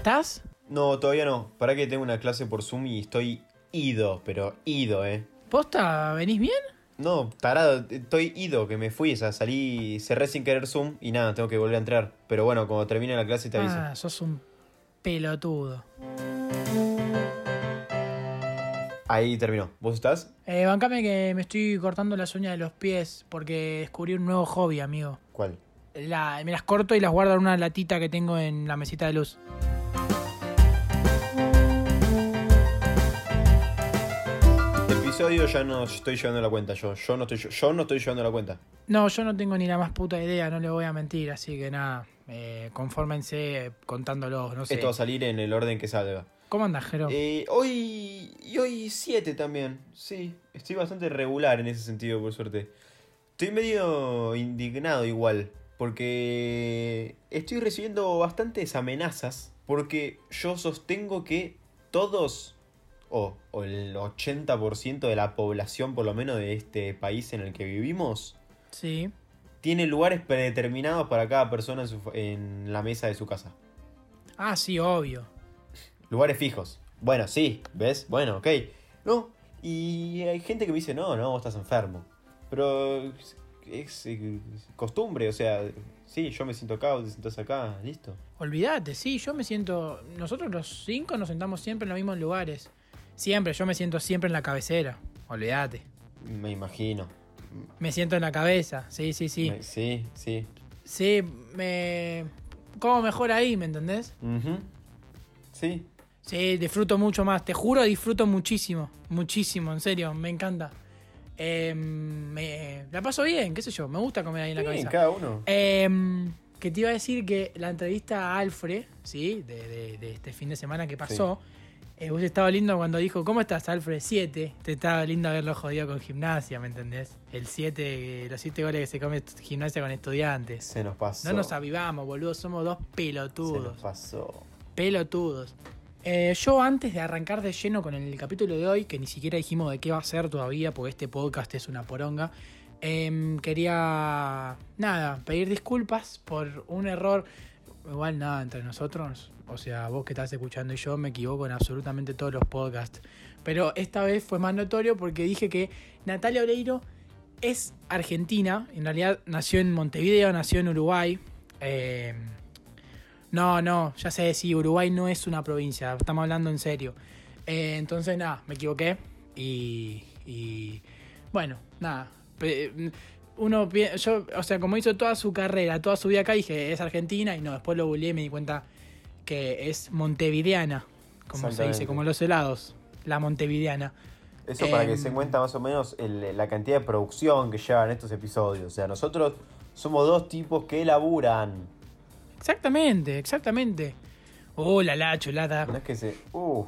¿Estás? No, todavía no. Para que tengo una clase por Zoom y estoy ido, pero ido, eh. ¿Posta? ¿Venís bien? No, tarado, estoy ido, que me fui, o sea, salí, cerré sin querer Zoom y nada, tengo que volver a entrar. Pero bueno, cuando termine la clase te aviso. Ah, sos un pelotudo. Ahí terminó. ¿Vos estás? Eh, bancame que me estoy cortando las uñas de los pies porque descubrí un nuevo hobby, amigo. ¿Cuál? La- me las corto y las guardo en una latita que tengo en la mesita de luz. Episodio ya no estoy llevando la cuenta yo. Yo no estoy, yo no estoy llevando la cuenta. No, yo no tengo ni la más puta idea, no le voy a mentir, así que nada, eh, confórmense contándolo, no sé. Esto va a salir en el orden que salga. ¿Cómo andas, Jero? Eh, hoy. Y hoy 7 también. Sí, estoy bastante regular en ese sentido, por suerte. Estoy medio indignado igual. Porque estoy recibiendo bastantes amenazas. Porque yo sostengo que todos, o, o el 80% de la población, por lo menos de este país en el que vivimos, Sí. tiene lugares predeterminados para cada persona en, su fa- en la mesa de su casa. Ah, sí, obvio. Lugares fijos. Bueno, sí, ¿ves? Bueno, ok. No, y hay gente que me dice, no, no, vos estás enfermo. Pero es, costumbre, o sea, sí, yo me siento acá, vos te sentás acá, listo. Olvídate, sí, yo me siento. Nosotros los cinco nos sentamos siempre en los mismos lugares. Siempre, yo me siento siempre en la cabecera. Olvídate. Me imagino. Me siento en la cabeza, sí, sí, sí. Me- sí, sí. Sí, me. Como mejor ahí, ¿me entendés? Ujú. Sí. Sí, disfruto mucho más. Te juro, disfruto muchísimo. Muchísimo, en serio, me encanta. Eh, me, la paso bien, qué sé yo. Me gusta comer ahí en la Sí, cabeza. cada uno. Em, que te iba a decir que la entrevista a Alfred, ¿sí? De, de- de este fin de semana que pasó, eh, vos estaba lindo cuando dijo, ¿cómo estás, Alfred? 7. Te estaba lindo haberlo jodido con gimnasia, ¿me entendés? El 7, los 7 goles que se come gimnasia con estudiantes. Se nos pasó. No nos avivamos, boludo, somos dos Se nos pelotudos. pasó. Pelotudos. Eh, yo antes de arrancar de lleno con el capítulo de hoy, que ni siquiera dijimos de qué va a ser todavía, porque este podcast es una poronga, em, quería, nada, pedir disculpas por un error, igual nada, entre nosotros, o sea, vos que estás escuchando y yo me equivoco en absolutamente todos los podcasts, pero esta vez fue más notorio porque dije que Natalia Oreiro es argentina, en realidad nació en Montevideo, nació en Uruguay, em, no, no, ya sé, sí, Uruguay no es una provincia, estamos hablando en serio. Eh, entonces, nada, me equivoqué y, y bueno, nada. Uno, yo, o sea, como hizo toda su carrera, toda su vida acá, dije, es argentina y no, después lo googleé y me di cuenta que es montevideana, como se dice, como los helados, la montevideana. Eso para que Em, se cuenta más o menos el- la cantidad de producción que llevan estos episodios. O sea, nosotros somos dos tipos que laburan. Exactamente, exactamente. Oh, la la chulada. No es que se. Uh,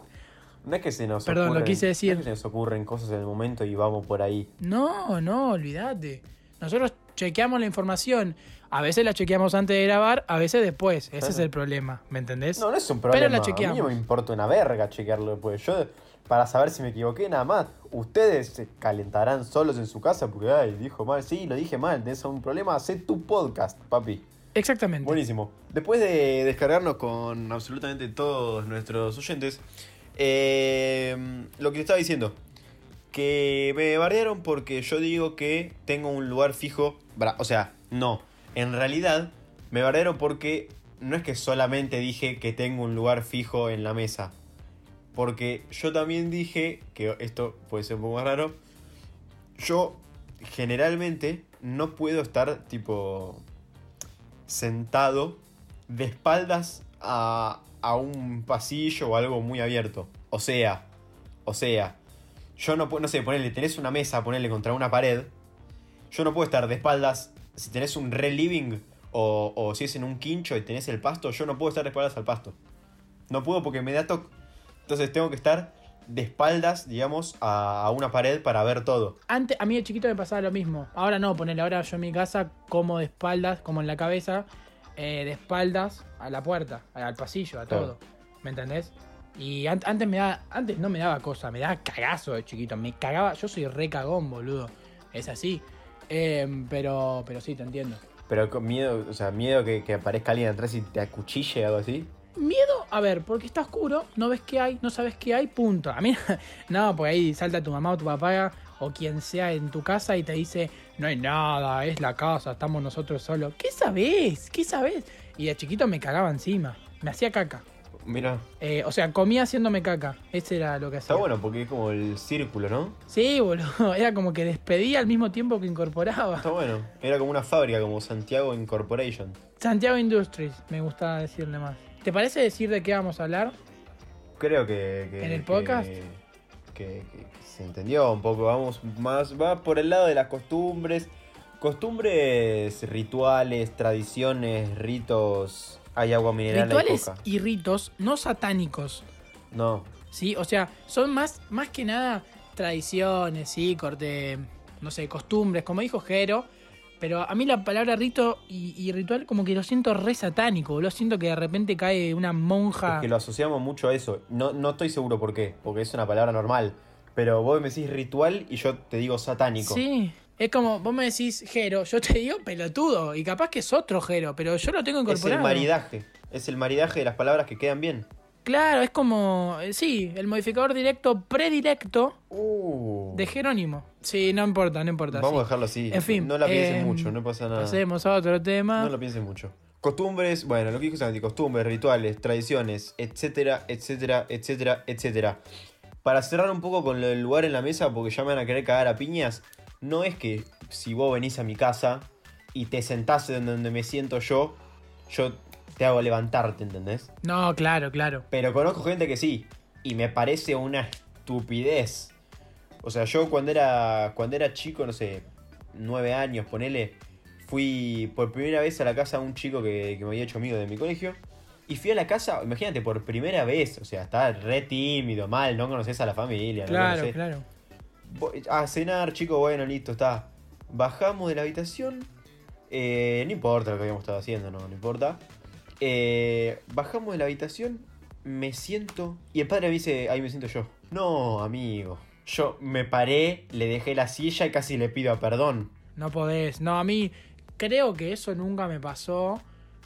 no es que se nos Perdón, lo quise decir. No es que se nos ocurren cosas en el momento y vamos por ahí. No, no, olvídate. Nosotros chequeamos la información. A veces la chequeamos antes de grabar, a veces después. Ese es el problema, ¿me entendés? No, no es un Pero problema. la A mí chequeamos. no me importa una verga chequearlo después. Yo, para saber si me equivoqué, nada más. Ustedes se calentarán solos en su casa porque, ay, dijo mal. Sí, lo dije mal. Tenés un problema. Hacé tu podcast, papi. Exactamente. Buenísimo. Después de descargarnos con absolutamente todos nuestros oyentes, eh, lo que te estaba diciendo, que me bardearon porque yo digo que tengo un lugar fijo, o sea, no, en realidad me bardearon porque no es que solamente dije que tengo un lugar fijo en la mesa, porque yo también dije, que esto puede ser un poco más raro, yo generalmente no puedo estar tipo sentado de espaldas a, a un pasillo o algo muy abierto. O sea, o sea, yo no puedo, no sé, ponerle, tenés una mesa, ponerle contra una pared. Yo no puedo estar de espaldas, si tenés un re living o, o si es en un quincho y tenés el pasto, yo no puedo estar de espaldas al pasto. No puedo porque me da toque. Entonces tengo que estar de espaldas, digamos, a, a una pared para ver todo. Antes, a mí de chiquito me pasaba lo mismo. Ahora no, ponele, ahora yo en mi casa como de espaldas, como en la cabeza, eh, de espaldas a la puerta, al pasillo, a todo. ¿Me entendés? Y an- antes me da, antes no me daba cosa, me daba cagazo de chiquito. Me cagaba, yo soy re cagón, boludo. Es así. Eh, pero, pero sí, te entiendo. Pero con miedo, o sea, miedo que, que aparezca alguien atrás y te acuchille o algo así. Miedo a ver, porque está oscuro, no ves qué hay, no sabes qué hay, punto. A mí, no, pues ahí salta tu mamá o tu papá o quien sea en tu casa y te dice, no hay nada, es la casa, estamos nosotros solos. ¿Qué sabés? ¿Qué sabés? Y de chiquito me cagaba encima, me hacía caca. Mira, Eh, o sea, comía haciéndome caca. Ese era lo que hacía. está bueno porque es como el círculo, ¿no? Sí, boludo. Era como que despedía al mismo tiempo que incorporaba. Está bueno. Era como una fábrica, como Santiago Incorporation. Santiago Industries, me gustaba decirle más. ¿Te parece decir de qué vamos a hablar? Creo que. que- ¿En el podcast? Que, que- que se entendió un poco. Vamos más. Va por el lado de las costumbres. Costumbres, rituales, tradiciones, ritos. Hay agua mineral, Rituales coca. y ritos no satánicos. No. ¿sí? O sea, son más, más que nada tradiciones, ¿sí? Corte, no sé, costumbres, como dijo Jero. Pero a mí la palabra rito y, y ritual como que lo siento re satánico, Lo siento que de repente cae una monja. Es que lo asociamos mucho a eso. No, no estoy seguro por qué, porque es una palabra normal. Pero vos me decís ritual y yo te digo satánico. Sí, es como, vos me decís Jero, yo te digo pelotudo. Y capaz que es otro Jero, pero yo lo tengo es incorporado. el maridaje. Es el maridaje de las palabras que quedan bien. Claro, es como, eh, sí, el modificador directo predilecto Uh. de Jerónimo. Sí, no importa, no importa. Vamos a dejarlo así. En fin, No la piensen eh, mucho, no pasa nada. Pasemos a otro tema. No lo piensen mucho. Costumbres, bueno, lo que dijo Santi, costumbres, rituales, tradiciones, etcétera, etcétera, etcétera, etcétera. Para cerrar un poco con del lugar en la mesa, porque ya me van a querer cagar a piñas, no es que si vos venís a mi casa y te sentás en donde me siento yo, yo te hago levantarte, ¿entendés? No, claro, claro. Pero conozco gente que sí, y me parece una estupidez. O sea, yo cuando era, cuando era chico, no sé, nueve años, ponele, fui por primera vez a la casa de un chico que, que me había hecho amigo de mi colegio. Y fui a la casa, imagínate, por primera vez, o sea, estaba re tímido, mal, no conoces a la familia, no Claro, conocés. claro. A cenar, chico, bueno, listo, está. Bajamos de la habitación. eh, no importa lo que habíamos estado haciendo, no, no importa. Eh, bajamos de la habitación, me siento. Y el padre me dice, ahí me siento yo. No, amigo. Yo me paré, le dejé la silla y casi le pido perdón. No podés. No, a mí creo que eso nunca me pasó.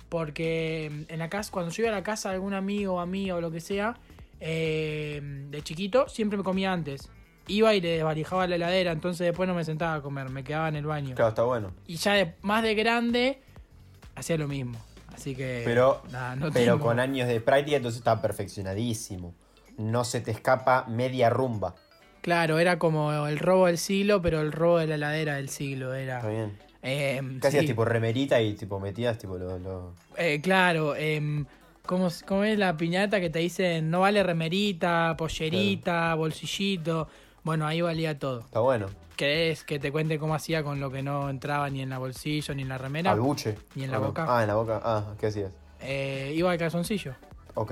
Porque en la casa, cuando yo iba a la casa de algún amigo o amiga o lo que sea, eh, de chiquito, siempre me comía antes. Iba y le desvalijaba la heladera, entonces después no me sentaba a comer, me quedaba en el baño. Claro, está bueno. Y ya de- más de grande, hacía lo mismo. Así que. Pero, nada, no pero tengo- con años de práctica, entonces está perfeccionadísimo. No se te escapa media rumba. Claro, era como el robo del siglo, pero el robo de la heladera del siglo era. Está bien. Eh, ¿Qué hacías? sí. Tipo remerita y tipo metías tipo lo- lo... Eh, claro, em, ¿cómo, cómo es la piñata que te dicen no vale remerita, pollerita, bolsillito? Bueno, ahí valía todo. Está bueno. ¿Querés que te cuente cómo hacía con lo que no entraba ni en la bolsillo ni en la remera? Al buche. ¿Y en la boca? Ah, en la boca. Ah, ¿qué hacías? Eh, iba al calzoncillo. Ok.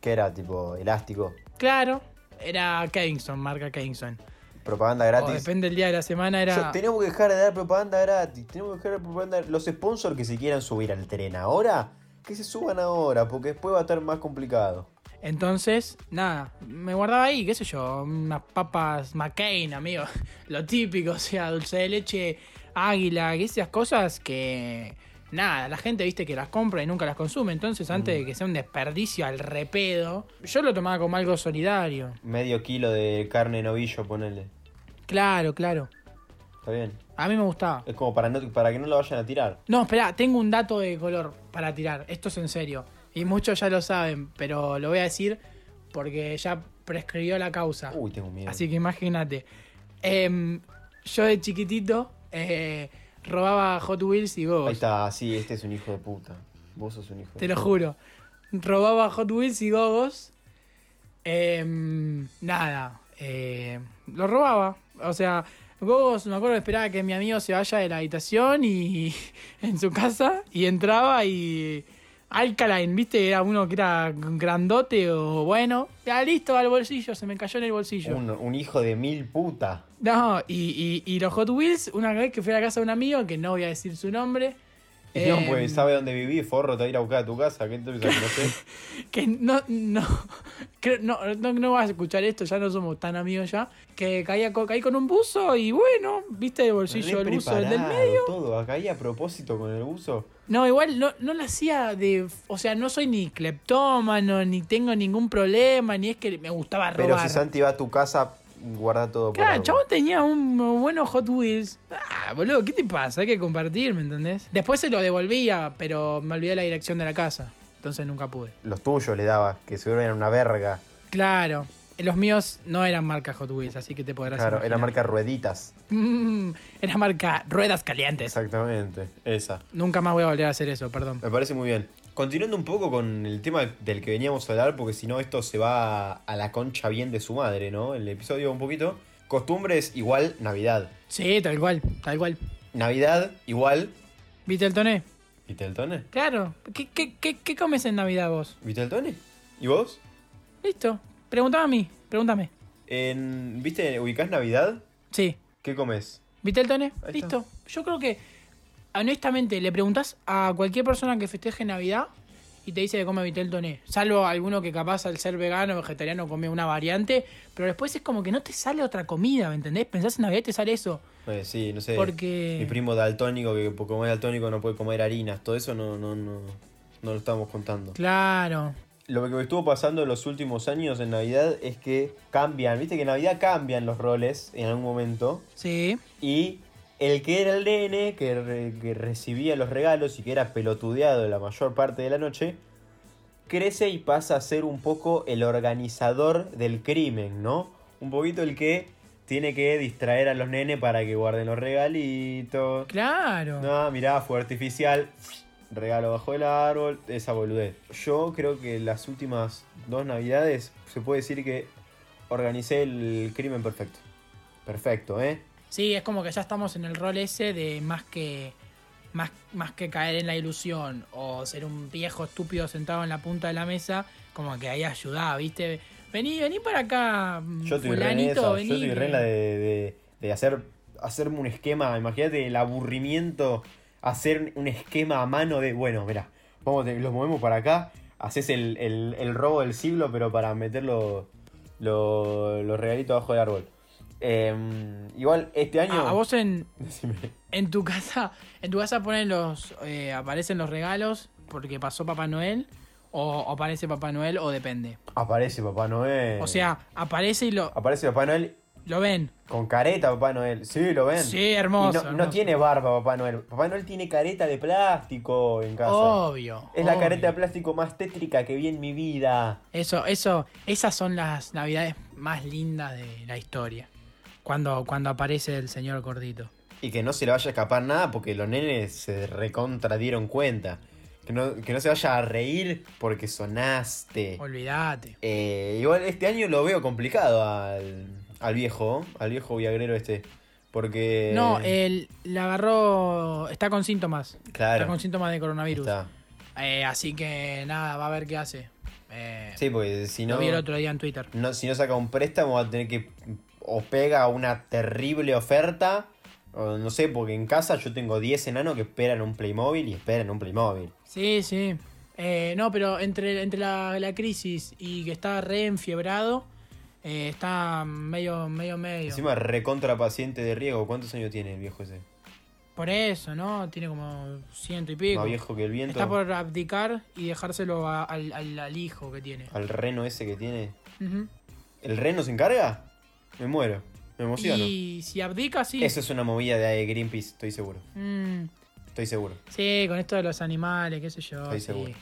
¿Qué era? Tipo elástico. Claro, era Kingston, marca Kingston. Propaganda O gratis. depende del día de la semana, Yo- era... tenemos que dejar de dar propaganda gratis. Tenemos que dejar de dar propaganda. Los sponsors que se quieran subir al tren ahora, que se suban ahora, porque después va a estar más complicado. Entonces, nada, me guardaba ahí, qué sé yo, unas papas McCain, amigo. Lo típico, o sea, dulce de leche, águila, que esas cosas que. Nada, la gente viste que las compra y nunca las consume. Entonces, antes de que sea un desperdicio al repedo, yo lo tomaba como algo solidario. Medio kilo de carne novillo, ponele. Claro, claro. Está bien. A mí me gustaba. Es como para, no, para que no lo vayan a tirar. No, espera, tengo un dato de color para tirar. Esto es en serio. Y muchos ya lo saben, pero lo voy a decir porque ya prescribió la causa. Uy, tengo miedo. Así que imagínate. Em, yo de chiquitito eh, robaba Hot Wheels y Ahí Gogos. está, sí, este es un hijo de puta. Vos sos un hijo Te de lo puta. juro. Robaba Hot Wheels y Gogos. Em, nada. eh, lo robaba. O sea, Gogos, me acuerdo esperaba que mi amigo se vaya de la habitación y en su casa y entraba y Alkaline, ¿viste? Era uno que era grandote o bueno. Ya listo, al bolsillo, se me cayó en el bolsillo. Un, un hijo de mil puta. No, y, y- y los Hot Wheels, una vez que fui a la casa de un amigo, que no voy a decir su nombre, Y no, Em, pues sabe dónde vivís, forro, te va a ir a buscar a tu casa. ¿Qué te que no sé? que no, no, creo- no, no, no vas a escuchar esto, ya no somos tan amigos ya, que caía, co- caí con un buzo y bueno, viste el bolsillo del buzo el del medio. todo. Acá ahí a propósito con el buzo. No, igual no, no lo hacía de, o sea, no soy ni cleptómano, ni tengo ningún problema, ni es que me gustaba Pero robar. si Santi va a tu casa, guarda todo por Claro, el algo. chabón tenía un buenos Hot Wheels. Ah, boludo, ¿qué te pasa? Hay que compartir, ¿me entendés? Después se lo devolvía, pero me olvidé la dirección de la casa. Entonces nunca pude. Los tuyos le daba, que seguro eran una verga. Claro. Los míos no eran marca Hot Wheels, así que te podrás Claro, era marca rueditas. Mm, era marca Ruedas Calientes. Exactamente, esa. Nunca más voy a volver a hacer eso, perdón. Me parece muy bien. Continuando un poco con el tema del que veníamos a hablar, porque si no esto se va a la concha bien de su madre, ¿no? El episodio un poquito. Costumbres igual Navidad. Sí, tal cual, tal cual. Navidad igual. ¿Viste el toné? ¿Viste el tone? Claro. ¿Qué, qué, qué, qué comes en Navidad vos? ¿Viste el tone? ¿Y vos? Listo. Pregúntame a mí, pregúntame. En, ¿Viste, ubicás Navidad? Sí. ¿Qué comes? ¿Viste el toné? Ahí Listo. Yo creo que, honestamente, le preguntás a cualquier persona que festeje Navidad y te dice que come vitel toné. Salvo alguno que capaz al ser vegano o vegetariano come una variante, pero después es como que no te sale otra comida, ¿me entendés? Pensás en Navidad y te sale eso. Eh, sí, no sé. Porque- Mi primo daltónico, que por comer daltónico no puede comer harinas. Todo eso no, no, no, no lo estamos contando. Claro. Lo que estuvo pasando en los últimos años en Navidad es que cambian. Viste que en Navidad cambian los roles en algún momento. Sí. Y el que era el nene, que, re- que recibía los regalos y que era pelotudeado la mayor parte de la noche, crece y pasa a ser un poco el organizador del crimen, ¿no? Un poquito el que tiene que distraer a los nenes para que guarden los regalitos. Claro. No, mirá, fue artificial. Regalo bajo el árbol, esa boludez. Yo creo que las últimas dos navidades se puede decir que organicé el crimen perfecto. Perfecto, ¿eh? Sí, es como que ya estamos en el rol ese de más que más, más que caer en la ilusión o ser un viejo estúpido sentado en la punta de la mesa, como que ahí ayudaba, ¿viste? Vení, vení para acá, Yo estoy re en vení. yo estoy re en la de, de- de hacer, hacerme un esquema. Imagínate el aburrimiento, hacer un esquema a mano de, bueno, mira, vamos, los movemos para acá, haces el, el- el robo del siglo, pero para meter los, los, los regalitos abajo del árbol. Em, igual este año... Ah, a vos en, Decime. en tu casa, en tu casa ponen los, eh, aparecen los regalos porque pasó Papá Noel o, o aparece Papá Noel o depende. Aparece Papá Noel. O sea, aparece y lo, Aparece Papá Noel lo ven. con careta Papá Noel. Sí, lo ven. Sí, hermoso, Y no, tiene barba Papá Noel. Papá Noel tiene careta de plástico en casa. Obvio. Es la careta de plástico más tétrica que vi en mi vida. Eso, eso, esas son las navidades más lindas de la historia. Cuando, cuando aparece el señor gordito. Y que no se le vaya a escapar nada porque los nenes se recontra dieron cuenta. Que no, que no se vaya a reír porque sonaste. Olvídate. Eh, igual este año lo veo complicado al, al viejo, al viejo viagrero este. Porque... No, él le agarró. Está con síntomas. Claro. Está con síntomas de coronavirus. Está. Eh, así que nada, va a ver qué hace. Eh, Sí, porque si Lo no, vi el otro día en Twitter. no, si no saca un préstamo va a tener que... O pega una terrible oferta. O no sé, porque en casa yo tengo 10 enanos que esperan un Playmobil y esperan un Playmobil. Sí, sí. Eh, no, pero entre, entre la, la crisis y que está re enfiebrado, eh, está medio, medio, medio. Encima recontra paciente de riego. ¿Cuántos años tiene el viejo ese? Por eso, ¿no? Tiene como ciento y pico. Más viejo que el viento. Está por abdicar y dejárselo a- al, al- al hijo que tiene. Al reno ese que tiene. ¿El reno se encarga? Me muero. Me emociono. Y si abdica, sí. Eso es una movida de Greenpeace, estoy seguro. Mm, Estoy seguro. sí, con esto de los animales, qué sé yo. Estoy sí. seguro.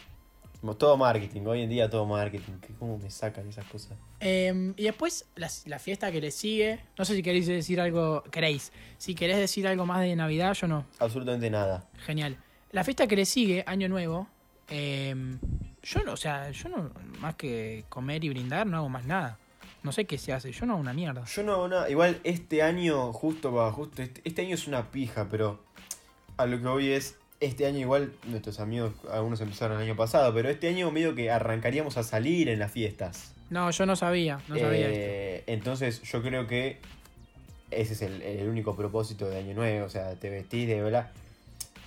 Como Todo marketing, hoy en día todo marketing. ¿Cómo me sacan esas cosas? Eh, y después la, la fiesta que le sigue. No sé si queréis decir algo. Queréis. Si querés decir algo más de Navidad, yo no. Absolutamente nada. Genial. La fiesta que le sigue, Año Nuevo. eh, yo no, o sea, yo no. Más que comer y brindar, no hago más nada. No sé qué se hace. Yo no hago una mierda. Yo no hago nada. Igual este año, justo va, justo. Este, este año es una pija, pero a lo que voy es. Este año igual, nuestros amigos, algunos empezaron el año pasado, pero este año medio que arrancaríamos a salir en las fiestas. No, yo no sabía. No sabía esto. Eh, entonces yo creo que ese es el, el único propósito de Año Nuevo. O sea, te vestís de verdad.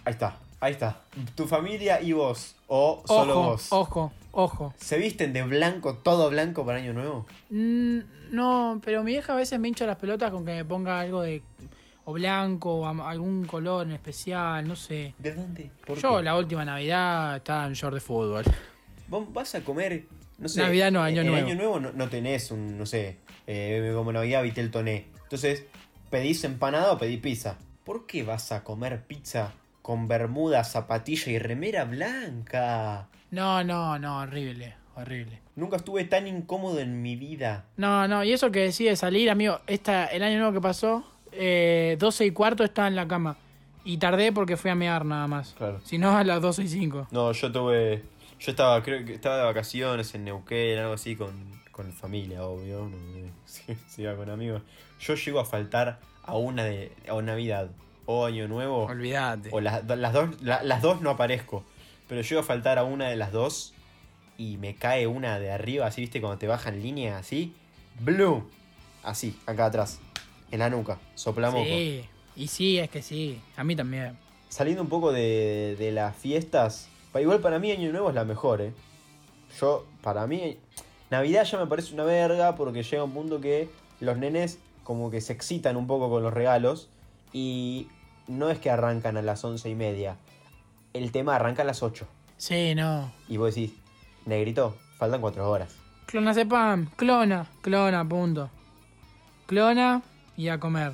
Ahí está. Ahí está. Tu familia y vos. O solo Ojo, vos. ojo, ojo. ¿Se visten de blanco, todo blanco para Año Nuevo? Mm, no, pero mi vieja a veces me hincha las pelotas con que me ponga algo de o blanco o algún color en especial, no sé. ¿De dónde? ¿Por Yo qué? la última Navidad estaba en short de fútbol. Vos vas a comer, no sé. Navidad no, Año en Nuevo. Año Nuevo no, no tenés un, no sé, eh, como Navidad Vitel Toné. Entonces, ¿pedís empanada o pedís pizza? ¿Por qué vas a comer pizza con bermuda, zapatilla y remera blanca? No, no, no, horrible, horrible. Nunca estuve tan incómodo en mi vida. No, no, y eso que decide salir, amigo, esta, el año nuevo que pasó, eh, 12 y cuarto estaba en la cama. Y tardé porque fui a mear nada más. Claro. Si no, a las 12 y 5. No, yo tuve. Yo estaba, creo que estaba de vacaciones en Neuquén, algo así, con, con familia, obvio. No, sí, sí, iba con amigos. Yo llego a faltar a una de. a una Navidad o Año Nuevo. Olvídate. O las, las dos, la- las dos no aparezco. Pero llego a faltar a una de las dos. Y me cae una de arriba, así, viste, cuando te baja en línea, así. Blue. Así, acá atrás. En la nuca. Soplamos. Sí, y sí, es que sí. A mí también. Saliendo un poco de, de las fiestas. Igual para mí Año Nuevo es la mejor, ¿eh? Yo, para mí, Navidad ya me parece una verga porque llega un punto que los nenes como que se excitan un poco con los regalos y no es que arrancan a las once y media. El tema arranca a las 8. Sí, no. Y vos decís, negrito, faltan cuatro horas. Clona Cepam, clona, clona, punto. Clona y a comer.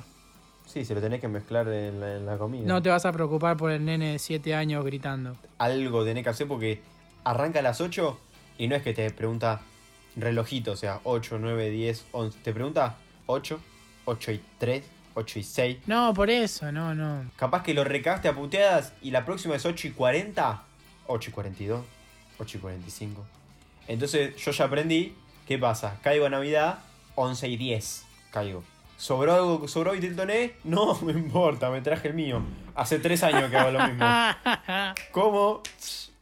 Sí, se lo tenés que mezclar en la, en la comida. No te vas a preocupar por el nene de 7 años gritando. algo tenés que hacer porque arranca a las 8 y no es que te pregunta relojito, o sea, 8, 9, 10, 11. Te pregunta 8, 8 y 3, 8 y 6. No, por eso, no, no. Capaz que lo recagaste a puteadas y la próxima es 8 y 40, 8 y 42, 8 y 45. Entonces yo ya aprendí, ¿qué pasa? Caigo a Navidad, 11 y 10, caigo. ¿Sobró algo? ¿Sobró y te toné? No me importa, me traje el mío. Hace 3 años que hago lo mismo. Como,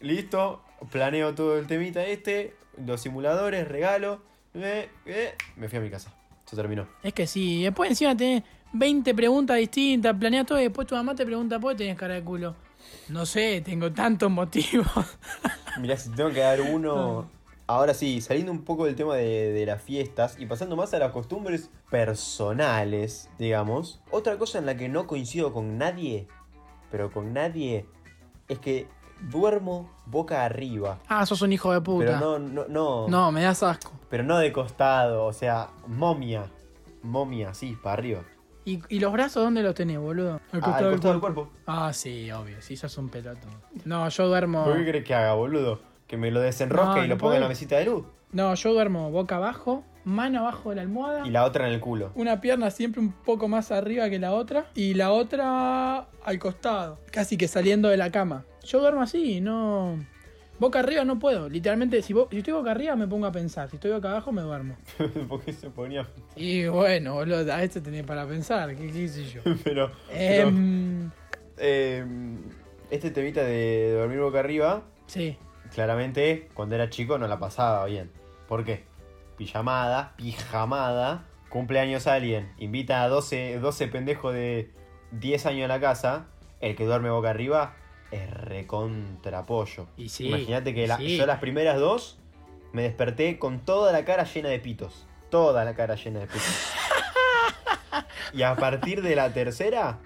listo, planeo todo el temita este, los simuladores, regalo, eh, eh, me fui a mi casa. Se terminó. Es que sí, después encima tenés 20 preguntas distintas, planeas todo y después tu mamá te pregunta, ¿por qué tenés cara de culo? No sé, tengo tantos motivos. Mirá, si tengo que dar uno. Ahora sí, saliendo un poco del tema de, de las fiestas y pasando más a las costumbres personales, digamos. Otra cosa en la que no coincido con nadie, pero con nadie, es que duermo boca arriba. ah, sos un hijo de puta. Pero no, no, no. No, me das asco. Pero no de costado, o sea, momia. Momia, sí, para arriba. ¿Y, y los brazos dónde los tenés, boludo? Al Ah, al costado del cuerpo. Ah, sí, obvio, sí, sos un peloto. No, yo duermo. ¿Por qué crees que haga, boludo? Que me lo desenrosque No, y lo ponga en la mesita de luz. No, yo duermo boca abajo, mano abajo de la almohada. Y la otra en el culo. Una pierna siempre un poco más arriba que la otra. Y la otra al costado. Casi que saliendo de la cama. Yo duermo así, no. Boca arriba no puedo. Literalmente, si, bo- si estoy boca arriba me pongo a pensar. Si estoy boca abajo me duermo. Porque se ponía. Y bueno, boludo, a esto tenés para pensar. ¿Qué, qué sé yo? pero. pero, Em, eh, este temita de dormir boca arriba, sí. claramente cuando era chico no la pasaba bien. ¿Por qué? Pijamada, pijamada, cumpleaños alguien, invita a 12, 12 pendejos de 10 años a la casa, el que duerme boca arriba es recontrapollo. Y sí. Imagínate que la- sí. yo las primeras dos me desperté con toda la cara llena de pitos. Toda la cara llena de pitos. y a partir de la tercera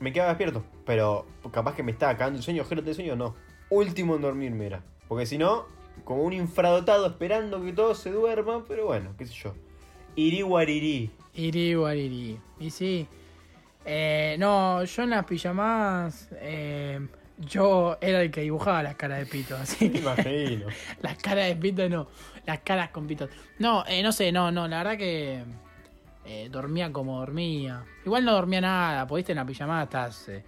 me quedaba despierto. Pero capaz que me estaba cagando el sueño, ojero de sueño, no. Último en dormirme era. Porque si no, como un infradotado esperando que todos se duerman, pero bueno, qué sé yo. Irí guarirí. Iri, guariri. Y sí. Eh, no, yo en las pijamadas. eh, yo era el que dibujaba las caras de pito. Así que imagino. las caras de pito no. Las caras con pitos. No, eh, no sé, no, no. La verdad que. eh, dormía como dormía. Igual no dormía nada. Pudiste en la pijamada estás. eh,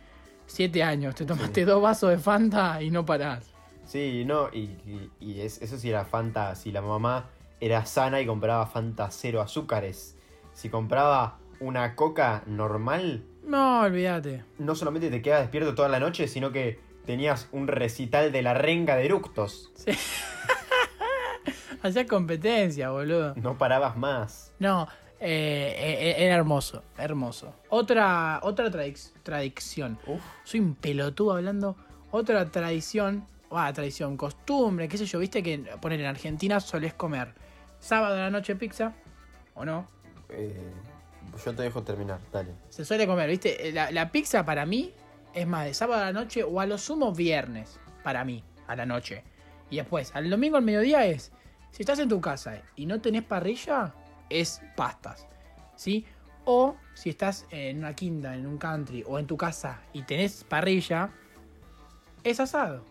siete años. Te tomaste dos vasos de Fanta y no parás. Sí, no, y, y- y es- eso sí era Fanta, si la mamá era sana y compraba Fanta cero azúcares. Si compraba una coca normal, No, olvídate. no solamente te quedas despierto toda la noche, sino que tenías un recital de la renga de eructos. Hacías competencia, boludo. No parabas más. No, eh, eh, era hermoso, hermoso. Otra, otra tradic- tradición. Uf. Soy un pelotudo hablando otra tradición, ah, tradición, costumbre, qué sé yo, viste que poner en Argentina solés comer sábado a la noche pizza, ¿o no? Eh, yo te dejo terminar, dale. Se suele comer, viste, la, la pizza para mí es más de sábado a la noche o a lo sumo viernes, para mí, a la noche. Y después, al domingo al mediodía es, si estás en tu casa y no tenés parrilla, es pastas, ¿sí? O si estás en una quinta, en un country o en tu casa y tenés parrilla, es asado.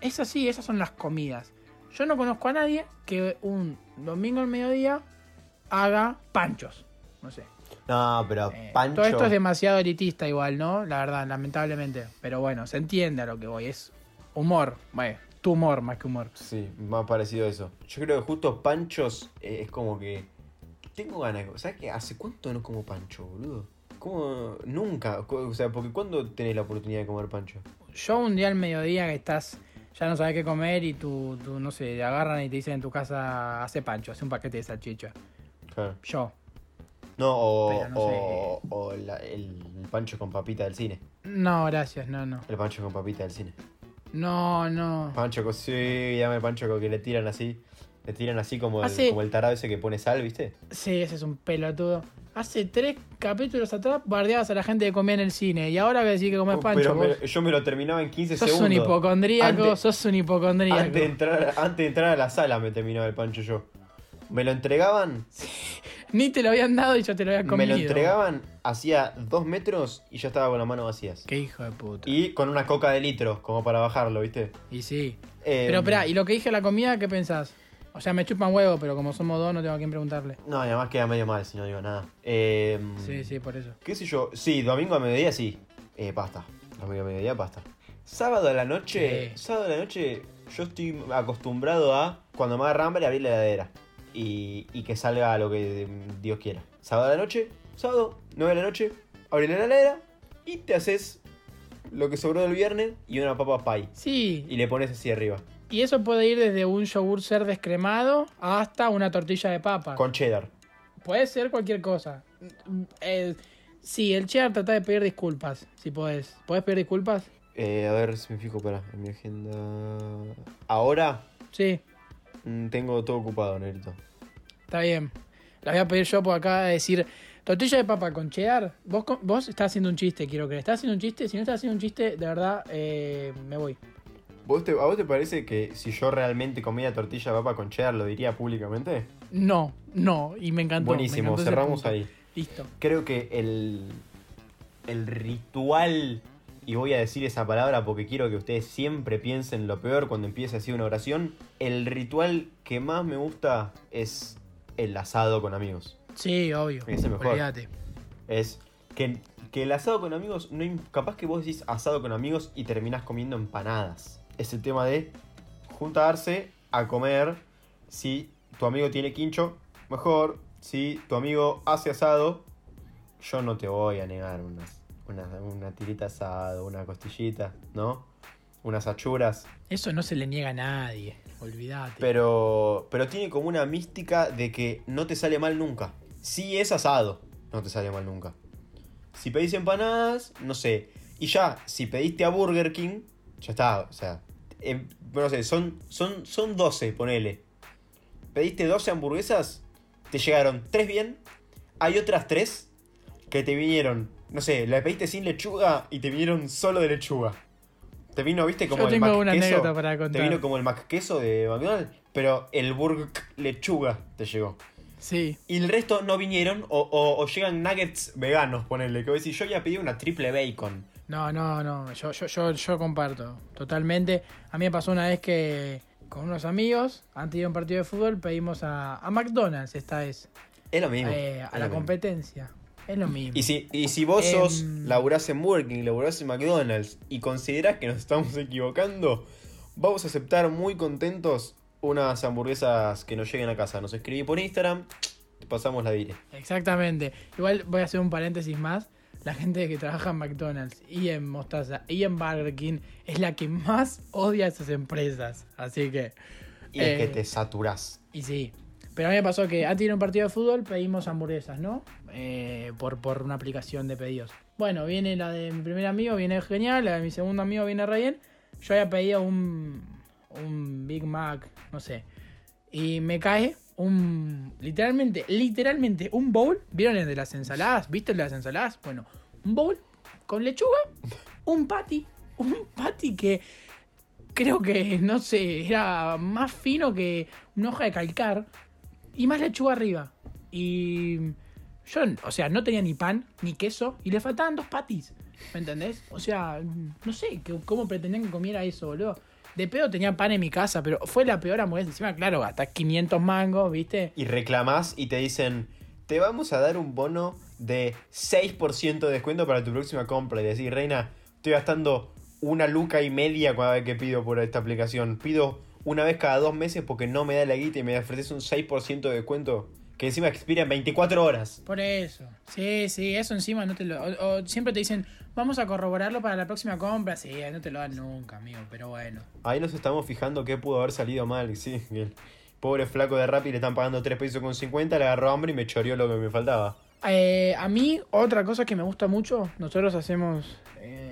Es así, esas son las comidas. Yo no conozco a nadie que un domingo al mediodía haga panchos. No sé. No, pero Eh, Pancho. Todo esto es demasiado elitista igual, ¿no? La verdad, lamentablemente. Pero bueno, se entiende a lo que voy. Es humor. Bueno, tu humor más que humor. Sí, más parecido a eso. Yo creo que justo Panchos eh, es como que. Tengo ganas. de- ¿Sabes qué? ¿Hace cuánto no como Pancho, boludo? ¿Cómo? Nunca. O sea, porque ¿cuándo tenés la oportunidad de comer Pancho? Yo un día al mediodía que estás, ya no sabes qué comer y tú, tú, no sé, te agarran y te dicen en tu casa, hace pancho, hace un paquete de salchicha. Claro. Yo. No, o, no o, o la- el, el pancho con papita del cine. No, gracias, no, no. El pancho con papita del cine. No, no. Pancho con. Sí, llame pancho con que le tiran así. Le tiran así como el, como el tarado ese que pone sal, ¿viste? Sí, ese es un pelotudo. Hace tres capítulos atrás bardeabas a la gente que comía en el cine y ahora que decís que pancho, Pero me- vos yo me lo terminaba en 15 sos segundos. un hipocondríaco, Antes- sos un hipocondríaco. Antes de, entrar, antes de entrar a la sala me terminaba el pancho yo. Me lo entregaban, Ni te lo habían dado y ya te lo habías me comido. lo entregaban hacía dos metros y ya estaba con las manos vacías. Qué hijo de puta. Y con una coca de litro, como para bajarlo, ¿viste? Y sí. Eh, Pero espera, ¿y lo que dije la comida, qué pensás? O sea, me chupan huevo, pero como somos dos, no tengo a quién preguntarle. No, y además queda medio mal si no digo nada. Eh, Sí, sí, por eso. ¿Qué sé yo? Sí, domingo a mediodía sí. Eh, pasta. Domingo a mediodía pasta. Sábado a la noche. Sí. Sábado a la noche yo estoy acostumbrado a cuando me agarra hambre abrir la heladera. Y, y que salga lo que Dios quiera. Sábado a la noche, sábado, 9 de la noche, abrir la heladera y te haces lo que sobró del viernes y una papa pie. Sí, Y le pones así arriba. y eso puede ir desde un yogur ser descremado hasta una tortilla de papa. Con cheddar. Puede ser cualquier cosa. Eh, sí, el cheddar trata de pedir disculpas, si podés. ¿Podés pedir disculpas? Eh, a ver si me fijo para mi agenda. Ahora Sí, tengo todo ocupado, Negrito. está bien. La voy a pedir yo por acá a decir, tortilla de papa con cheddar. Vos, vos estás haciendo un chiste, quiero creer. ¿Estás haciendo un chiste? Si no estás haciendo un chiste, de verdad, eh, me voy. ¿Vos te- ¿A vos te parece que si yo realmente comía tortilla de papa con cheddar lo diría públicamente? No, no, y me encantó. me Buenísimo, encantó cerramos ahí. Listo. Creo que el, el ritual, y voy a decir esa palabra porque quiero que ustedes siempre piensen lo peor cuando empiece así una oración, el ritual que más me gusta es el asado con amigos. Sí, obvio. Ese mejor. Es que, que el asado con amigos, no, capaz que vos decís asado con amigos y terminás comiendo empanadas. Es el tema de juntarse a comer. Si tu amigo tiene quincho, mejor. Si tu amigo hace asado, yo no te voy a negar unas, una, una tirita asado, una costillita, ¿no? Unas achuras. Eso no se le niega a nadie. Olvídate. Pero, pero tiene como una mística de que no te sale mal nunca. Si es asado, no te sale mal nunca. Si pedís empanadas, no sé. Y ya, si pediste a Burger King, ya está. O sea, em, no sé, son, son, son 12, ponele. Pediste 12 hamburguesas, te llegaron 3 bien. Hay otras 3 que te vinieron, no sé, la pediste sin lechuga y te vinieron solo de lechuga. Te vino, viste, como Yo el tengo Mac una queso. para Te contar. vino como el Mac queso de McDonald's, pero el Burger lechuga te llegó. Sí. Y el resto no vinieron o, o- o llegan nuggets veganos, ponele. Que voy a decir, yo ya pedí una triple bacon. No, no, no. Yo, yo, yo, yo comparto. Totalmente. A mí me pasó una vez que con unos amigos, antes de ir a un partido de fútbol, pedimos a, a McDonald's esta vez. Es lo mismo. eh, es a la mismo. competencia. Es lo mismo. Y si, y si vos sos, Em. laburás en Burger King, laburás en McDonald's y considerás que nos estamos equivocando, vamos a aceptar muy contentos unas hamburguesas que nos lleguen a casa. Nos escribí por Instagram, te pasamos la dire. Exactamente. Igual voy a hacer un paréntesis más. La gente que trabaja en McDonald's y en Mostaza y en Burger King es la que más odia a esas empresas. Así que. Y es que Eh. te saturás. Y sí. Pero a mí me pasó que antes de ir a un partido de fútbol pedimos hamburguesas, ¿no? Eh, por, por una aplicación de pedidos. Bueno, viene la de mi primer amigo, viene genial, la de mi segundo amigo viene re bien. Yo había pedido un, un Big Mac, no sé. Y me cae un. Literalmente, literalmente, un bowl. ¿Vieron el de las ensaladas? ¿Viste el de las ensaladas? Bueno, un bowl con lechuga, un patty. Un patty que creo que, no sé, era más fino que una hoja de calcar. Y más lechuga arriba. Y yo, o sea, no tenía ni pan, ni queso, y le faltaban dos patis. ¿Me entendés? O sea, no sé cómo pretendían que comiera eso, boludo. De pedo tenía pan en mi casa, pero fue la peor hamburguesa. Encima, claro, gastás 500 mangos, ¿viste? Y reclamás y te dicen, te vamos a dar un bono de 6% de descuento para tu próxima compra. Y decís, reina, estoy gastando una luca y media cada vez que pido por esta aplicación. Pido una vez cada dos meses porque no me da la guita y me ofreces un 6% de descuento que encima expira en 24 horas. Por eso. Sí, sí, eso encima no te lo. O, o siempre te dicen, vamos a corroborarlo para la próxima compra. Sí, no te lo dan nunca, amigo, pero bueno. Ahí nos estamos fijando qué pudo haber salido mal. Sí, el pobre flaco de Rappi le están pagando 3 pesos con 50, le agarró hambre y me choreó lo que me faltaba. Eh, a mí, otra cosa que me gusta mucho, nosotros hacemos eh,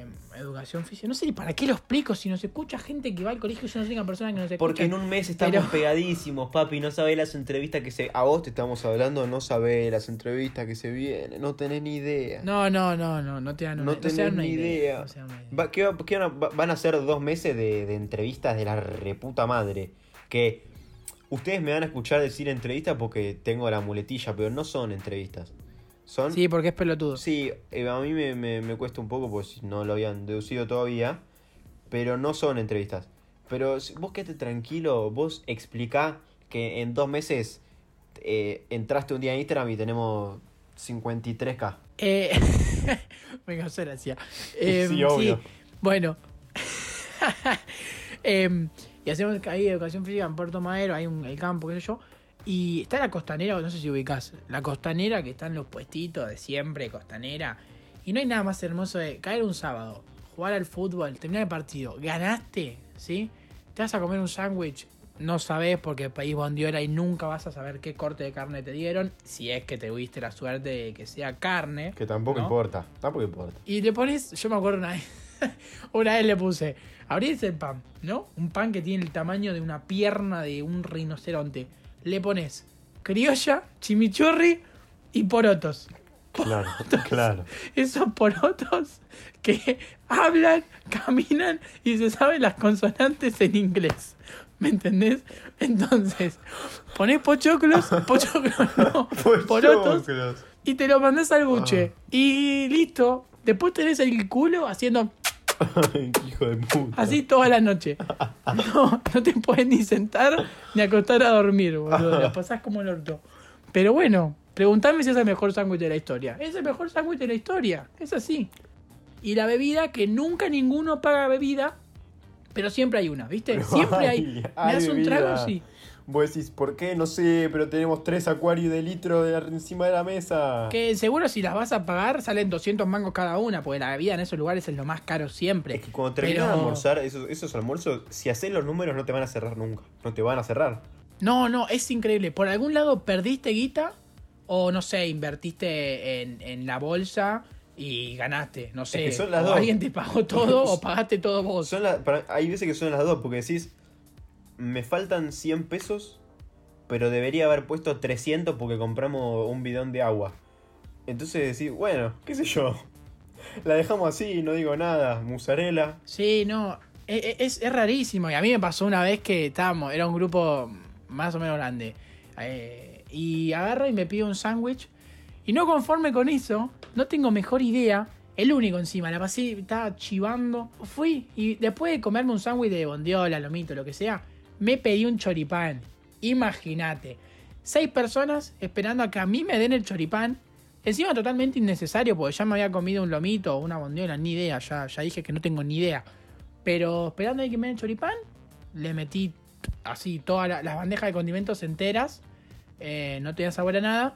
educación física. No sé ni para qué lo explico si nos escucha gente que va al colegio y no soy una persona que nos escucha. Porque en un mes estamos Pero- pegadísimos, papi. No sabés las entrevistas que se. A vos te estamos hablando, no sabés las entrevistas que se vienen. No tenés ni idea. No, no, no, no, no te dan una, No tenés una ni idea. no una idea. Va- ¿qué va- qué van, a, va- van a ser dos meses de, de entrevistas de la reputa madre. Que ustedes me van a escuchar decir entrevistas porque tengo la muletilla, pero no son entrevistas. Son. Sí, porque es pelotudo. Sí, eh, a mí me, me- me cuesta un poco pues no lo habían deducido todavía, pero no son entrevistas. Pero vos quédate tranquilo, vos explicá que en dos meses eh, entraste un día en Instagram y tenemos 53k. Eh, me causó gracia. Eh, Sí, obvio. Bueno. Em, y hacemos ahí educación física en Puerto Madero, hay un el campo, qué sé yo. Y está la costanera, no sé si ubicás, la costanera que están los puestitos de siempre, costanera. Y no hay nada más hermoso de caer un sábado, jugar al fútbol, terminar el partido, ganaste, ¿sí? Te vas a comer un sándwich, no sabes porque pedís bondiola y nunca vas a saber qué corte de carne te dieron, si es que tuviste la suerte de que sea carne. Que tampoco ¿no? importa, tampoco importa. Y le pones, yo me acuerdo una vez, una vez le puse, abrís el pan, ¿no? Un pan que tiene el tamaño de una pierna de un rinoceronte. Le pones criolla, chimichurri y porotos. Claro, claro. Esos porotos que hablan, caminan y se saben las consonantes en inglés. ¿Me entendés? Entonces, ponés pochoclos, pochoclos no, porotos y te lo mandás al buche. Y listo. Después tenés el culo haciendo Hijo de puta. así toda la noche. No, no te puedes ni sentar ni acostar a dormir, boludo. La pasás como el orto. Pero bueno, preguntame si es el mejor sándwich de la historia. Es el mejor sándwich de la historia. Es así. Y la bebida, que nunca ninguno paga bebida, pero siempre hay una, ¿viste? Siempre hay. Me hay das un trago, sí. Vos decís, ¿por qué? No sé, pero tenemos tres acuarios de litro de encima de la mesa. Que seguro si las vas a pagar salen 200 mangos cada una, porque la bebida en esos lugares es lo más caro siempre. Es que cuando terminas Pero- de almorzar, esos, esos almuerzos, si haces los números no te van a cerrar nunca. No te van a cerrar. No, no, es increíble. Por algún lado perdiste guita o no sé, invertiste en, en la bolsa y ganaste. No sé. que son las o dos. alguien te pagó todo o pagaste todo vos. Son la- para- hay veces que son las dos, porque decís, me faltan 100 pesos, pero debería haber puesto 300 porque compramos un bidón de agua. Entonces decís, bueno, qué sé yo. La dejamos así, no digo nada. Musarela. Sí, no. e- e- Es, es rarísimo. Y a mí me pasó una vez que estábamos, era un grupo más o menos grande. eh, y agarro y me pido un sándwich. Y no conforme con eso, no tengo mejor idea. El único encima, la pasé, estaba chivando. Fui y después de comerme un sándwich de bondiola, lomito, lo que sea, me pedí un choripán. Imagínate. Seis personas esperando a que a mí me den el choripán. Encima totalmente innecesario, porque ya me había comido un lomito o una bondiola, ni idea, ya, ya dije que no tengo ni idea. Pero esperando a que me den choripán, le metí así todas la- las bandejas de condimentos enteras. eh, no tenía sabor a nada.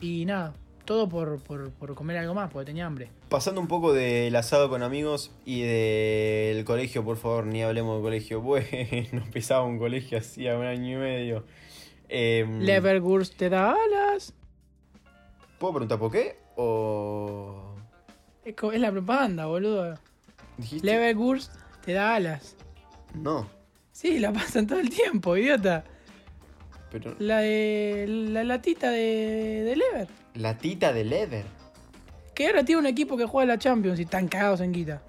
Y nada, todo por, por, por comer algo más, porque tenía hambre. Pasando un poco del asado con amigos y del colegio, por favor, ni hablemos de colegio. Bueno, pisaba un colegio hacía un año y medio. Em, Leverwurst te da alas. ¿Puedo preguntar por qué? ¿O Es, la propaganda, boludo. dijiste? Leverwurst te da alas. No, Sí, la pasan todo el tiempo, idiota. Pero. La de. La latita de. de Lever. La tita de Lever. Que ahora tiene un equipo que juega la Champions y están cagados en guita.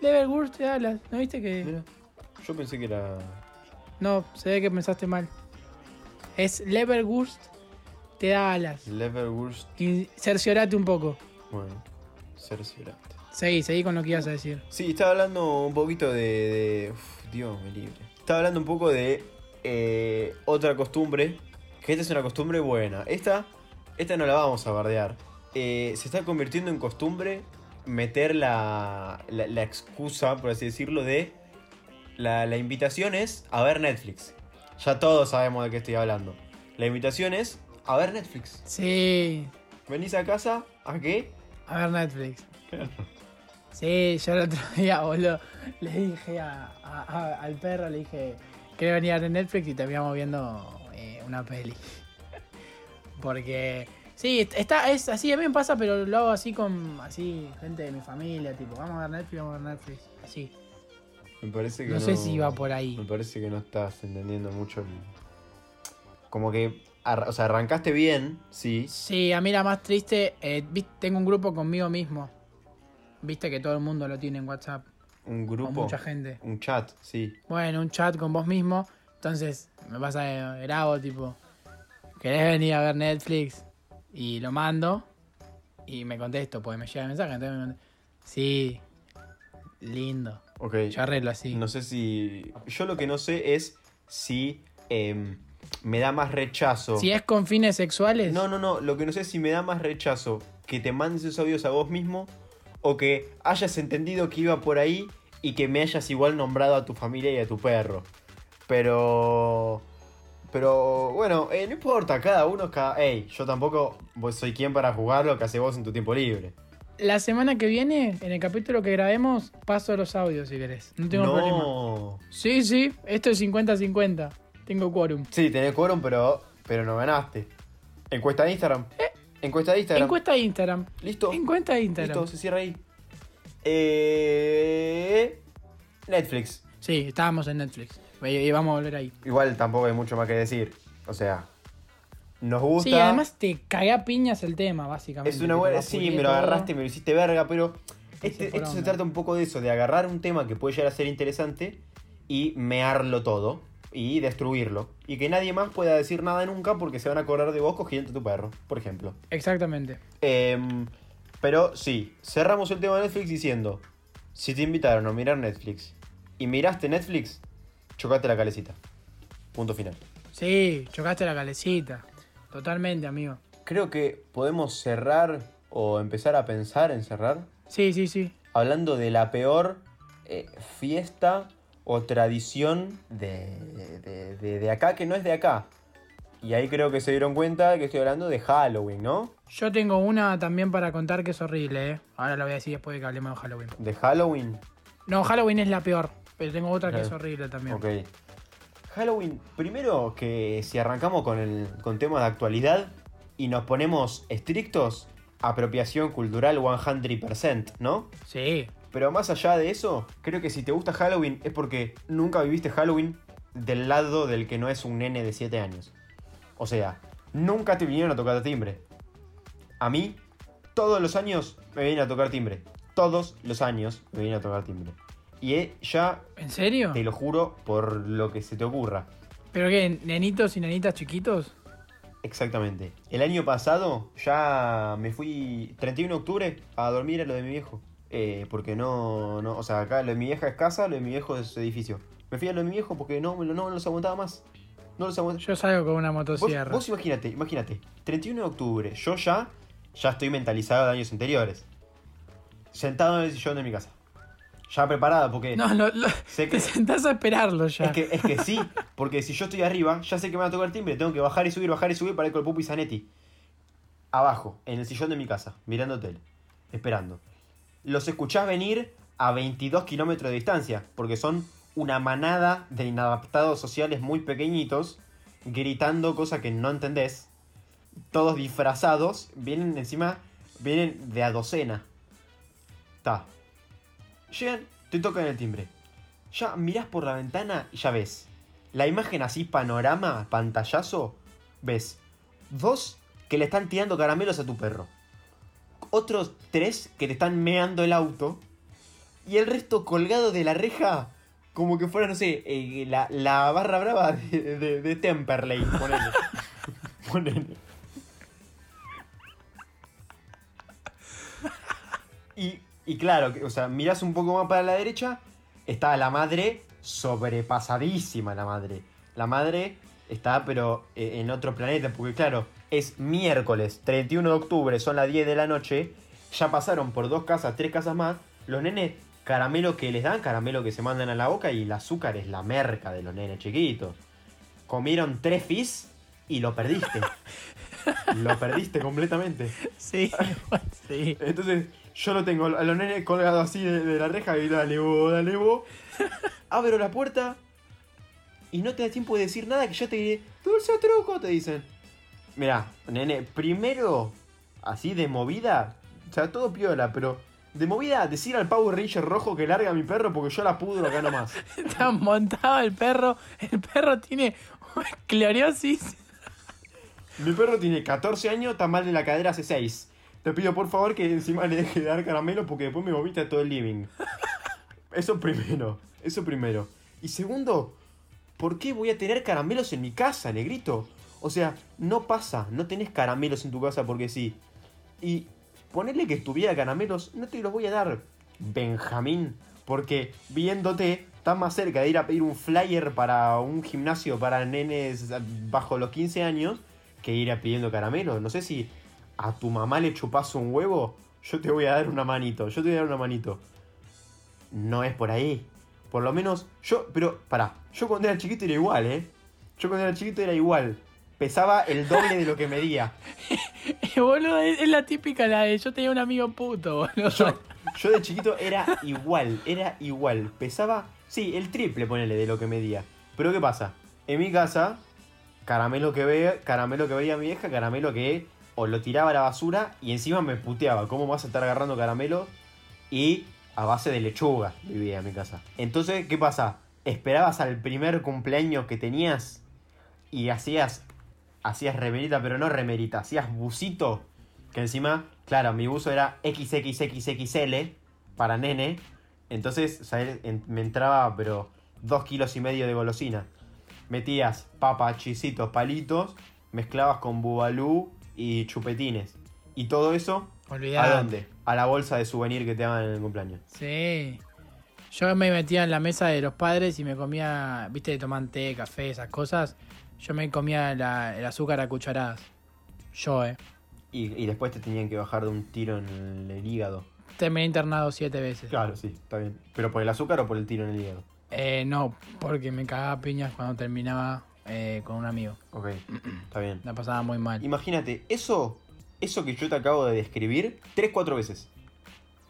Leverwurst de Dallas, ¿no viste que.? Mira, yo pensé que era. No, se ve que pensaste mal. Es Leverwurst te da alas. Leverwurst. Y cerciorate un poco. Bueno, cerciorate. Seguí, seguí con lo que ibas a decir. Sí, estaba hablando un poquito de. de- uf, Dios me libre. Estaba hablando un poco de eh, otra costumbre. Que esta es una costumbre buena. Esta, esta no la vamos a bardear. Eh, se está convirtiendo en costumbre meter la, la, la excusa, por así decirlo, de. La, la invitación es a ver Netflix. Ya todos sabemos de qué estoy hablando. La invitación es a ver Netflix. Sí, ¿Venís a casa? ¿A qué? a ver Netflix. Sí, yo el otro día, boludo, le dije a- a- a- al perro, le dije, quiero venir a ver Netflix y terminamos viendo eh, una peli. Porque, sí, está, es así, a mí me pasa, pero lo hago así con, así, gente de mi familia, tipo, vamos a ver Netflix, vamos a ver Netflix, así. Me parece que No sé si va por ahí. Me parece que no estás entendiendo mucho el... Como que... o sea, arrancaste bien, sí. Sí, a mí la más triste, eh, tengo un grupo conmigo mismo. Viste que todo el mundo lo tiene en WhatsApp, Un con grupo. mucha gente. Un chat, sí. Bueno, un chat con vos mismo. Entonces, me pasa grabo, tipo, ¿querés venir a ver Netflix? Y lo mando. Y me contesto, porque me llega el mensaje. Entonces me contesto, sí, lindo. Ok. Yo arreglo así. No sé si... Yo lo que no sé es si em, me da más rechazo. Si es con fines sexuales, No, no, no. Lo que no sé es si me da más rechazo que te mandes esos audios a vos mismo o que hayas entendido que iba por ahí y que me hayas igual nombrado a tu familia y a tu perro. Pero... Pero bueno, eh, no importa, cada uno, cada... Ey, yo tampoco soy quien para jugar lo que hace vos en tu tiempo libre. la semana que viene, en el capítulo que grabemos, paso los audios si querés. No tengo problema. no. Sí, sí, esto es 50-50. Tengo quórum. Sí, tenés quórum, pero, pero no ganaste. Encuesta de Instagram. Encuesta de Instagram. Encuesta de Instagram. Listo. Encuesta de Instagram. Listo, se cierra ahí. Eh... Netflix. Sí, estábamos en Netflix. Y vamos a volver ahí. Igual tampoco hay mucho más que decir. O sea, nos gusta. Sí, además te cagué a piñas el tema, básicamente. es una buena. Sí, me lo agarraste, me lo hiciste verga, pero este- esto se trata un poco de eso, de agarrar un tema que puede llegar a ser interesante y mearlo todo y destruirlo. Y que nadie más pueda decir nada nunca porque se van a acordar de vos cogiendo tu perro, por ejemplo. Exactamente. Em, pero sí, cerramos el tema de Netflix diciendo: si te invitaron a mirar Netflix y miraste Netflix, chocate la calecita. Punto final. Sí, chocaste la calecita. Totalmente, amigo. Creo que podemos cerrar o empezar a pensar en cerrar Sí, sí, sí. hablando de la peor eh, fiesta o tradición de, de- de- de acá que no es de acá. Y ahí creo que se dieron cuenta de que estoy hablando de Halloween, ¿no? Yo tengo una también para contar que es horrible, ¿eh? Ahora la voy a decir después de que hablemos de Halloween. De Halloween. No, Halloween es la peor. Pero tengo otra que es horrible también. Ok. Halloween, primero que si arrancamos con, el, con temas de actualidad y nos ponemos estrictos, apropiación cultural 100%, ¿no? Sí. Pero más allá de eso, creo que si te gusta Halloween es porque nunca viviste Halloween del lado del que no es un nene de 7 años. O sea, nunca te vinieron a tocar timbre. A mí, todos los años me vienen a tocar timbre. Todos los años me vienen a tocar timbre. Y he- ya ¿En serio? te lo juro por lo que se te ocurra. ¿Pero qué? ¿Nenitos y nenitas chiquitos? Exactamente. El año pasado ya me fui 31 de octubre a dormir a lo de mi viejo. Eh, porque no, no, o sea, acá lo de mi vieja es casa, lo de mi viejo es edificio. Me fui a lo de mi viejo porque no, lo- no los aguantaba más. No los aguantaba. Yo salgo con una Vos, motosierra. vos imagínate, imagínate. 31 de octubre, yo ya, ya estoy mentalizado de años anteriores. Sentado en el sillón de mi casa. Ya preparado porque... No, no, lo- sé que- te sentás a esperarlo ya. Es que, es que sí, porque si yo estoy arriba, ya sé que me va a tocar timbre, tengo que bajar y subir, bajar y subir para ir con el Pupi Zanetti. Abajo, en el sillón de mi casa, mirando tele, esperando. Los escuchás venir a 22 kilómetros de distancia, porque son una manada de inadaptados sociales muy pequeñitos, gritando cosas que no entendés, todos disfrazados, vienen encima, vienen de a docena. Ta. Llegan, te tocan el timbre. ya mirás por la ventana y ya ves. La imagen así, panorama, pantallazo, ves dos que le están tirando caramelos a tu perro. Otros tres que te están meando el auto. Y el resto colgado de la reja, como que fuera, no sé, eh, la, la barra brava de, de, de Temperley, ponele. Ponele. Y, y claro, o sea, mirás un poco más para la derecha, está la madre sobrepasadísima, la madre. La madre está, pero eh, en otro planeta, porque claro, es miércoles 31 de octubre, son las 10 de la noche, ya pasaron por dos casas, tres casas más, los nenes, caramelo que les dan, caramelo que se mandan a la boca y el azúcar es la merca de los nenes chiquitos. Comieron tres fizz y lo perdiste. lo perdiste completamente. Sí, sí. Entonces, yo lo tengo a los nenes colgados así de, de la reja y dale vos, dale vos. Abro la puerta y no te da tiempo de decir nada que ya te diré, dulce truco, te dicen. Mirá, nene, primero, así de movida, o sea, todo piola, pero de movida, decir al Power Ranger rojo que larga a mi perro porque yo la pudro acá nomás. Está montado el perro. El perro tiene esclerosis. Mi perro tiene 14 años, está mal de la cadera hace 6. Te pido por favor que encima le deje de dar caramelo porque después me vomita todo el living. Eso primero, eso primero. Y segundo, ¿por qué voy a tener caramelos en mi casa, negrito? O sea, no pasa, no tenés caramelos en tu casa porque sí. Y ponerle que estuviera caramelos, no te los voy a dar, Benjamín. Porque viéndote, estás más cerca de ir a pedir un flyer para un gimnasio para nenes bajo los 15 años que ir a pidiendo caramelos. No sé si a tu mamá le chupas un huevo, yo te voy a dar una manito, yo te voy a dar una manito. No es por ahí. Por lo menos yo, pero pará, yo cuando era chiquito era igual, ¿eh? Yo cuando era chiquito era igual. Pesaba el doble de lo que medía. boludo, es, es la típica la de yo tenía un amigo puto, boludo. Yo, yo de chiquito era igual, era igual. Pesaba, sí, el triple, ponele, de lo que medía. Pero ¿qué pasa? En mi casa, caramelo que veía, caramelo que veía mi vieja, caramelo que o lo tiraba a la basura y encima me puteaba. ¿Cómo vas a estar agarrando caramelo? Y a base de lechuga vivía en mi casa. Entonces, ¿qué pasa? Esperabas al primer cumpleaños que tenías y hacías hacías remerita, pero no remerita, hacías busito. Que encima, claro, mi buzo era XXXXL para nene. Entonces, me entraba, pero dos kilos y medio de golosina. Metías papa, chisitos, palitos, mezclabas con bubalú y chupetines. Y todo eso, Olvidate. ¿a dónde? A la bolsa de souvenir que te daban en el cumpleaños. Sí. Yo me metía en la mesa de los padres y me comía, viste, de té, café, esas cosas. Yo me comía la- el azúcar a cucharadas. Yo, eh. Y, y después te tenían que bajar de un tiro en el hígado. Terminé internado siete veces. Claro, sí, está bien. ¿Pero por el azúcar o por el tiro en el hígado? Eh, no, porque me cagaba piñas cuando terminaba eh, con un amigo. Ok, está bien. La pasaba muy mal. Imagínate, eso, eso que yo te acabo de describir, tres, cuatro veces.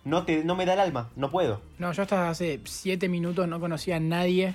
No, te, no me da el alma, no puedo. No, yo hasta hace siete minutos no conocía a nadie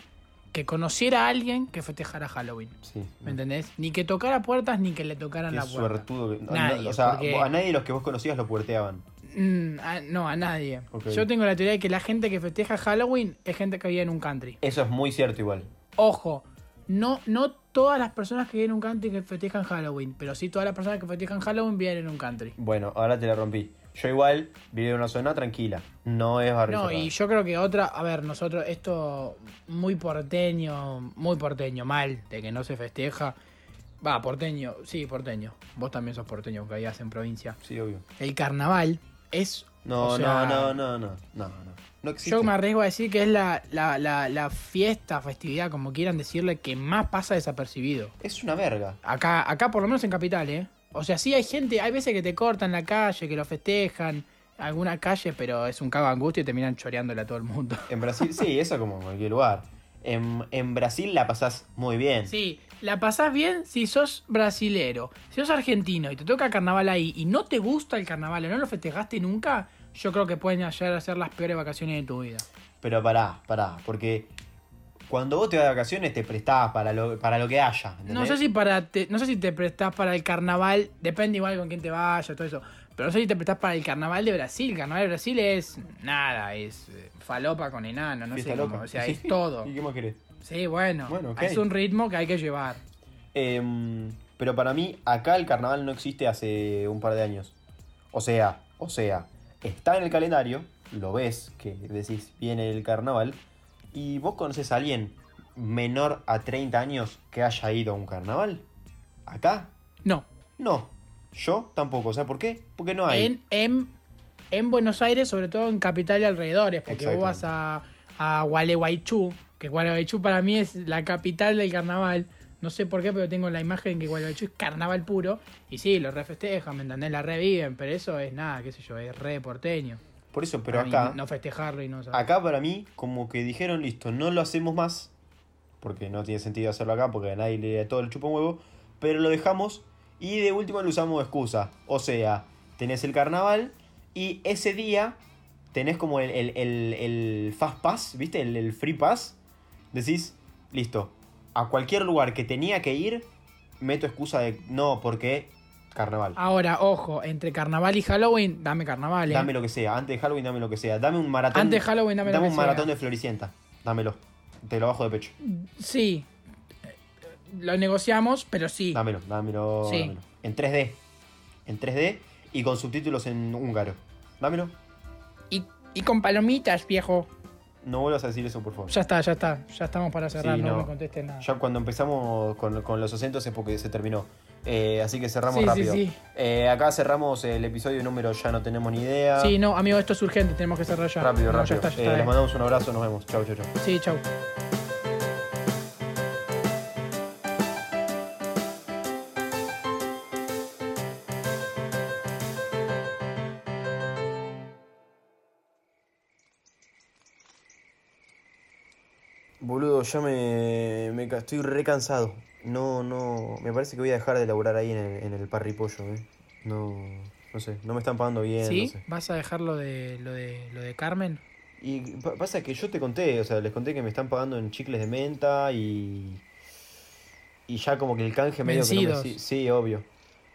que conociera a alguien que festejara Halloween. Sí. ¿Me entendés? Ni que tocara puertas ni que le tocaran Qué la puerta. suertudo. Nadie, o sea, porque- a nadie de los que vos conocías lo puerteaban. Mm, a- no, a nadie. Yo tengo la teoría de que la gente que festeja Halloween es gente que vive en un country. Eso es muy cierto igual. Ojo, no, no todas las personas que viven en un country que festejan Halloween, pero sí todas las personas que festejan Halloween viven en un country. Bueno, ahora te la rompí. Yo igual vivo en una zona tranquila. No es barrio No, cerrado. y yo creo que otra, a ver, nosotros, esto muy porteño, muy porteño, mal, de que no se festeja. Va, porteño, sí, porteño. Vos también sos porteño, que vivías en provincia. Sí, obvio. El carnaval es. No, o sea, no, no, no, no, no, no. No existe. Yo me arriesgo a decir que es la, la, la, la fiesta, festividad, como quieran decirle, que más pasa desapercibido. Es una verga. Acá, acá por lo menos en Capital, ¿eh? O sea, sí hay gente, hay veces que te cortan la calle, que lo festejan, alguna calle, pero es un cago de angustia y terminan choreándole a todo el mundo. En Brasil, sí, eso como en cualquier lugar. En, en Brasil la pasás muy bien. Sí, la pasás bien si sos brasilero. Si sos argentino y te toca carnaval ahí y no te gusta el carnaval o no lo festejaste nunca, yo creo que pueden llegar a ser las peores vacaciones de tu vida. Pero pará, pará, porque cuando vos te vas de vacaciones te prestás para lo, para lo que haya. No sé si para te- no sé si te prestás para el carnaval, depende igual con quién te vaya, todo eso. Pero no sé si te prestás para el carnaval de Brasil. El carnaval de Brasil es nada, es eh, falopa con enano, no Fiesta sé cómo. O sea, es todo. ¿Y qué más querés? Sí, bueno, es un ritmo que hay que llevar. Em, pero para mí, acá el carnaval no existe hace un par de años. O sea, o sea, está en el calendario, lo ves, que decís, viene el carnaval, y vos conoces a alguien menor a 30 años que haya ido a un carnaval. ¿Acá? No, No. Yo tampoco. ¿Sabes por qué? Porque no hay. en, en, en Buenos Aires, sobre todo en capital y alrededores, porque vos vas a, a Gualeguaychú, que Gualeguaychú para mí es la capital del carnaval. No sé por qué, pero tengo la imagen que Gualeguaychú es carnaval puro. Y sí, lo refestejan, ¿me entendés? La reviven, pero eso es nada, qué sé yo, es re porteño. Por eso, pero Para acá. No festejarlo y no saber. Acá para mí, como que dijeron, listo, no lo hacemos más, porque no tiene sentido hacerlo acá, porque a nadie le da todo el chupa un huevo, pero lo dejamos y de último lo usamos excusa. O sea, tenés el carnaval y ese día tenés como el, el, el- el Fast Pass, ¿viste? El, el Free Pass. Decís, listo, a cualquier lugar que tenía que ir, meto excusa de no, porque carnaval. Ahora, ojo, entre carnaval y Halloween, dame carnaval, ¿eh? Dame lo que sea, antes de Halloween dame lo que sea. Dame un maratón. Antes de Halloween, dame, lo que un maratón de Floricienta. Dámelo. Te lo bajo de pecho. Sí. Lo negociamos, pero sí. Dámelo, dámelo, Sí. dámelo. En 3D. En 3D y con subtítulos en húngaro. Dámelo. Y, y con palomitas, viejo. No vuelvas a decir eso, por favor. Ya está, ya está. Ya estamos para cerrar, Sí, no, no. me contestes nada. Ya cuando empezamos con, con los acentos es porque se terminó. Eh, así que cerramos Sí, rápido. sí. Eh, acá cerramos el episodio número, ya no tenemos ni idea. Sí, no, amigo, esto es urgente, tenemos que cerrar ya. Rápido, No, rápido. Ya está, ya Eh, les mandamos un abrazo, nos vemos. Chau, chau, chau. Sí, chau. Ya me, me estoy re cansado. No, no. Me parece que voy a dejar de laburar ahí en el, en el parripollo, eh. No. No sé, no me están pagando bien. ¿Sí? No sé. ¿Vas a dejar lo de, lo de, lo de Carmen? Y pa- pasa que yo te conté, o sea, les conté que me están pagando en chicles de menta y. Y ya como que el canje medio que no me. Sí, obvio.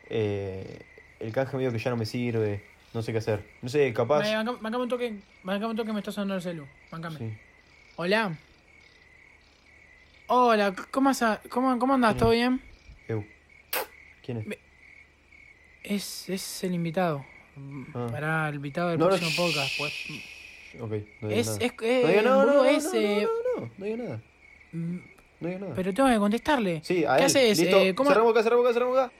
Eh, el canje medio que ya no me sirve. No sé qué hacer. No sé, capaz. Bancame un toque, bancame un toque, me está sonando el celu. Bancame. Sí. Hola. Hola, ¿cómo, asa- cómo, cómo andás? Sí. ¿Todo bien? Eu. ¿Quién es? Es, es el invitado. Ah. Para el invitado del No, próximo podcast. Pues. Ok, no digo Es, nada. es, eh, no digo no, no, boludo, no, es, no, eh, no, no, no, no digo nada. mm, No digo nada. Pero tengo que contestarle. Sí, a ¿Qué él. haces? Listo. Eh, ¿cómo- Cerramos acá, cerramos acá, cerramos acá.